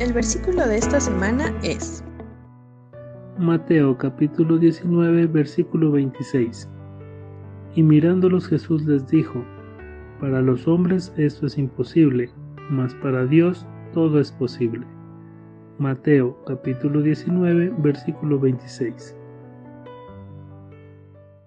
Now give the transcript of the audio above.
El versículo de esta semana es Mateo capítulo 19 versículo 26. Y mirándolos Jesús les dijo, Para los hombres esto es imposible, mas para Dios todo es posible. Mateo capítulo 19 versículo 26.